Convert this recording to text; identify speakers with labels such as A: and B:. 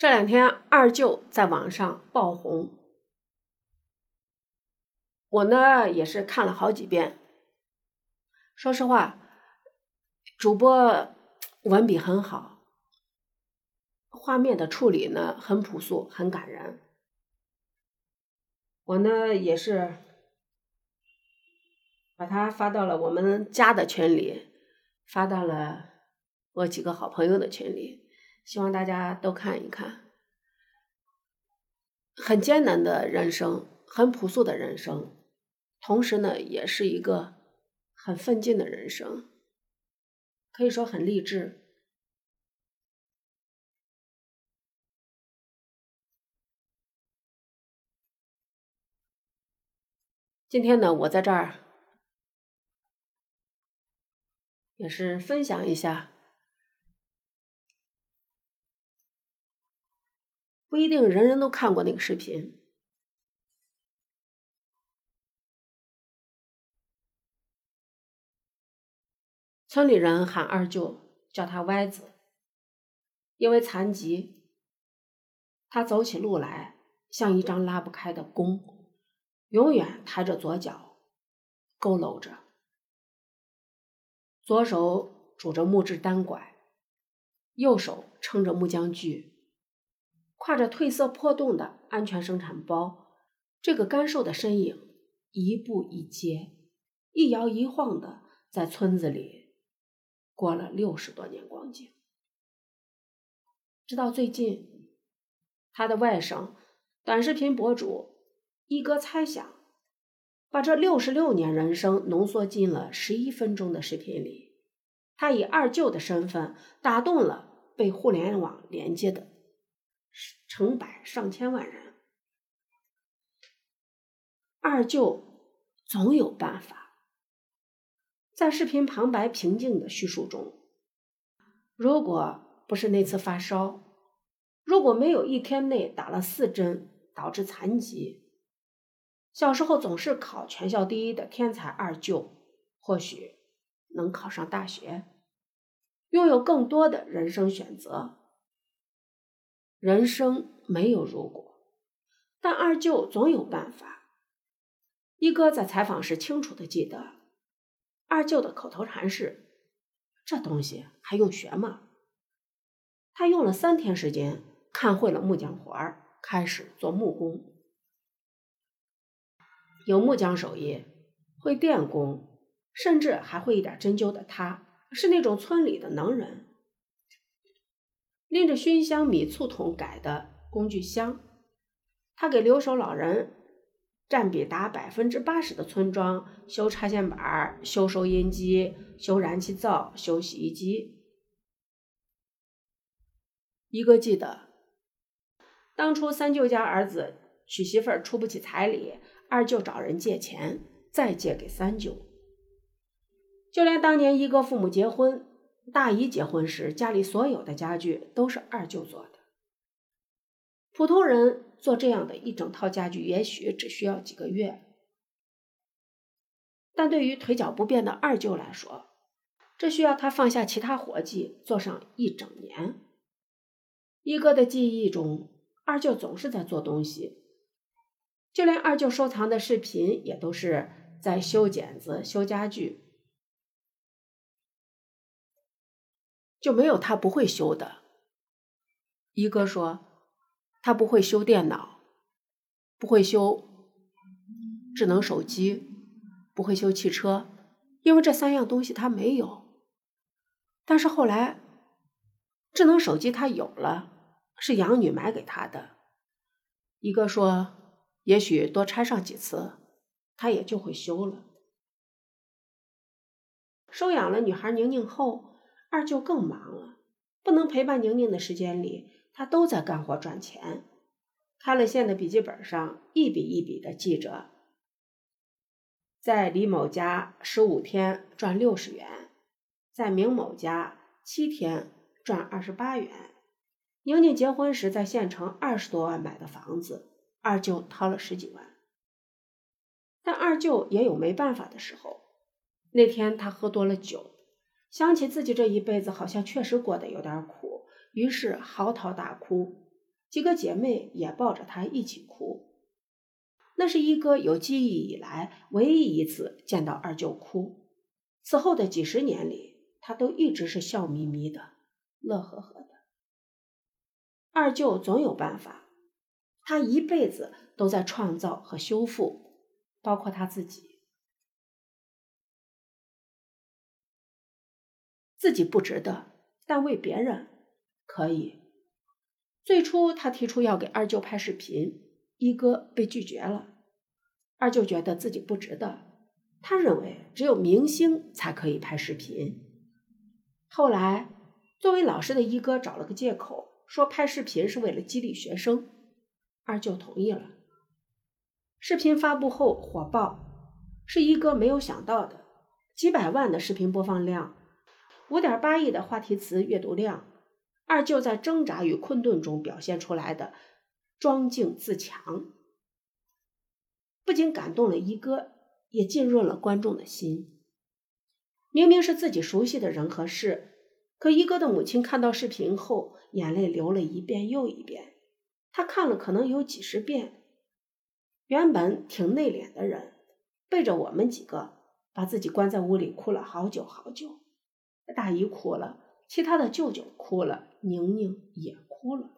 A: 这两天二舅在网上爆红，我呢也是看了好几遍。说实话，主播文笔很好，画面的处理呢很朴素，很感人。我呢也是把它发到了我们家的群里，发到了我几个好朋友的群里。希望大家都看一看，很艰难的人生，很朴素的人生，同时呢，也是一个很奋进的人生，可以说很励志。今天呢，我在这儿也是分享一下。不一定人人都看过那个视频。村里人喊二舅，叫他歪子，因为残疾，他走起路来像一张拉不开的弓，永远抬着左脚，佝偻着，左手拄着木质单拐，右手撑着木浆锯。挎着褪色破洞的安全生产包，这个干瘦的身影一步一阶、一摇一晃的在村子里过了六十多年光景。直到最近，他的外甥短视频博主一哥猜想，把这六十六年人生浓缩进了十一分钟的视频里，他以二舅的身份打动了被互联网连接的。成百上千万人，二舅总有办法。在视频旁白平静的叙述中，如果不是那次发烧，如果没有一天内打了四针导致残疾，小时候总是考全校第一的天才二舅，或许能考上大学，拥有更多的人生选择。人生没有如果，但二舅总有办法。一哥在采访时清楚的记得，二舅的口头禅是：“这东西还用学吗？”他用了三天时间看会了木匠活儿，开始做木工。有木匠手艺，会电工，甚至还会一点针灸的他，是那种村里的能人。拎着熏香米醋桶改的工具箱，他给留守老人占比达百分之八十的村庄修插线板、修收音机、修燃气灶、修洗衣机。一哥记得，当初三舅家儿子娶媳妇儿出不起彩礼，二舅找人借钱，再借给三舅。就连当年一哥父母结婚。大姨结婚时，家里所有的家具都是二舅做的。普通人做这样的一整套家具，也许只需要几个月，但对于腿脚不便的二舅来说，这需要他放下其他活计，做上一整年。一哥的记忆中，二舅总是在做东西，就连二舅收藏的视频，也都是在修剪子、修家具。就没有他不会修的。一哥说，他不会修电脑，不会修智能手机，不会修汽车，因为这三样东西他没有。但是后来，智能手机他有了，是养女买给他的。一哥说，也许多拆上几次，他也就会修了。收养了女孩宁宁后。二舅更忙了，不能陪伴宁宁的时间里，他都在干活赚钱。开了线的笔记本上一笔一笔的记着，在李某家十五天赚六十元，在明某家七天赚二十八元。宁宁结婚时在县城二十多万买的房子，二舅掏了十几万。但二舅也有没办法的时候。那天他喝多了酒。想起自己这一辈子好像确实过得有点苦，于是嚎啕大哭。几个姐妹也抱着他一起哭。那是一哥有记忆以来唯一一次见到二舅哭。此后的几十年里，他都一直是笑眯眯的、乐呵呵的。二舅总有办法，他一辈子都在创造和修复，包括他自己。自己不值得，但为别人可以。最初他提出要给二舅拍视频，一哥被拒绝了。二舅觉得自己不值得，他认为只有明星才可以拍视频。后来，作为老师的一哥找了个借口，说拍视频是为了激励学生，二舅同意了。视频发布后火爆，是一哥没有想到的，几百万的视频播放量。五点八亿的话题词阅读量，二舅在挣扎与困顿中表现出来的庄静自强，不仅感动了一哥，也浸润了观众的心。明明是自己熟悉的人和事，可一哥的母亲看到视频后，眼泪流了一遍又一遍。他看了可能有几十遍。原本挺内敛的人，背着我们几个，把自己关在屋里哭了好久好久。大姨哭了，其他的舅舅哭了，宁宁也哭了。